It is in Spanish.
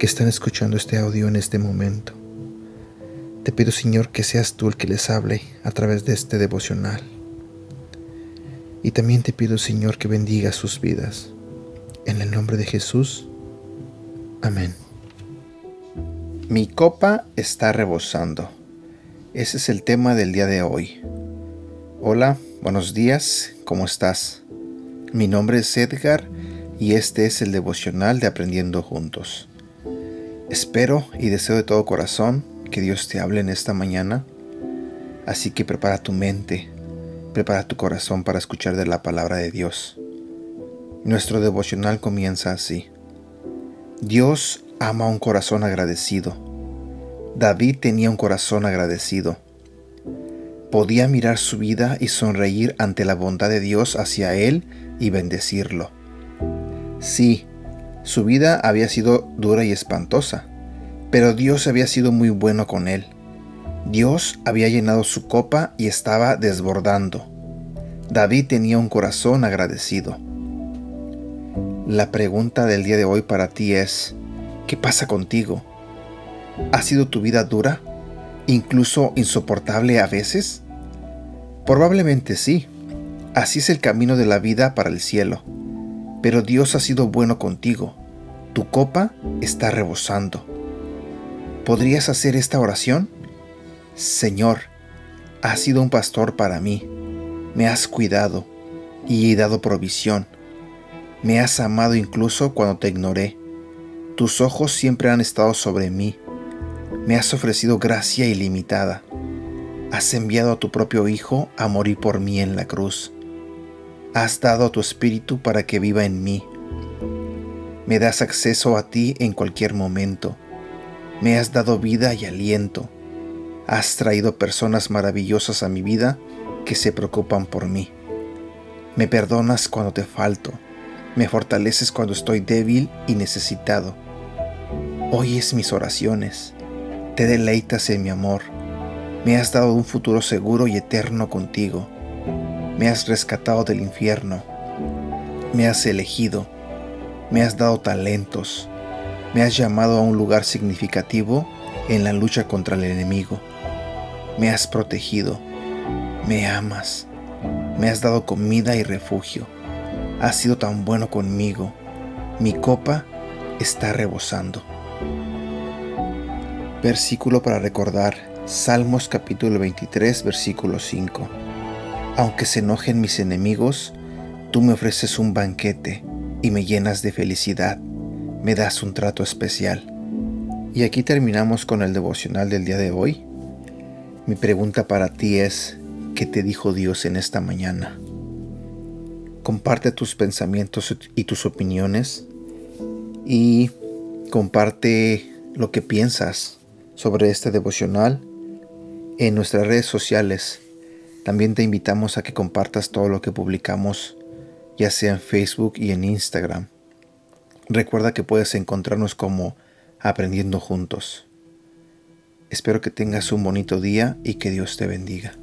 que están escuchando este audio en este momento. Te pido, Señor, que seas tú el que les hable a través de este devocional. Y también te pido, Señor, que bendiga sus vidas. En el nombre de Jesús. Amén. Mi copa está rebosando. Ese es el tema del día de hoy. Hola, buenos días, ¿cómo estás? Mi nombre es Edgar y este es el devocional de Aprendiendo Juntos. Espero y deseo de todo corazón que Dios te hable en esta mañana, así que prepara tu mente, prepara tu corazón para escuchar de la palabra de Dios. Nuestro devocional comienza así. Dios ama un corazón agradecido. David tenía un corazón agradecido. Podía mirar su vida y sonreír ante la bondad de Dios hacia él y bendecirlo. Sí, su vida había sido dura y espantosa, pero Dios había sido muy bueno con él. Dios había llenado su copa y estaba desbordando. David tenía un corazón agradecido. La pregunta del día de hoy para ti es, ¿Qué pasa contigo? ¿Ha sido tu vida dura? ¿Incluso insoportable a veces? Probablemente sí. Así es el camino de la vida para el cielo. Pero Dios ha sido bueno contigo. Tu copa está rebosando. ¿Podrías hacer esta oración? Señor, has sido un pastor para mí. Me has cuidado y he dado provisión. Me has amado incluso cuando te ignoré. Tus ojos siempre han estado sobre mí. Me has ofrecido gracia ilimitada. Has enviado a tu propio Hijo a morir por mí en la cruz. Has dado a tu Espíritu para que viva en mí. Me das acceso a ti en cualquier momento. Me has dado vida y aliento. Has traído personas maravillosas a mi vida que se preocupan por mí. Me perdonas cuando te falto. Me fortaleces cuando estoy débil y necesitado. Oyes mis oraciones, te deleitas en mi amor, me has dado un futuro seguro y eterno contigo, me has rescatado del infierno, me has elegido, me has dado talentos, me has llamado a un lugar significativo en la lucha contra el enemigo, me has protegido, me amas, me has dado comida y refugio, has sido tan bueno conmigo, mi copa está rebosando. Versículo para recordar, Salmos capítulo 23, versículo 5. Aunque se enojen mis enemigos, tú me ofreces un banquete y me llenas de felicidad, me das un trato especial. Y aquí terminamos con el devocional del día de hoy. Mi pregunta para ti es, ¿qué te dijo Dios en esta mañana? Comparte tus pensamientos y tus opiniones y comparte lo que piensas sobre este devocional en nuestras redes sociales. También te invitamos a que compartas todo lo que publicamos, ya sea en Facebook y en Instagram. Recuerda que puedes encontrarnos como Aprendiendo Juntos. Espero que tengas un bonito día y que Dios te bendiga.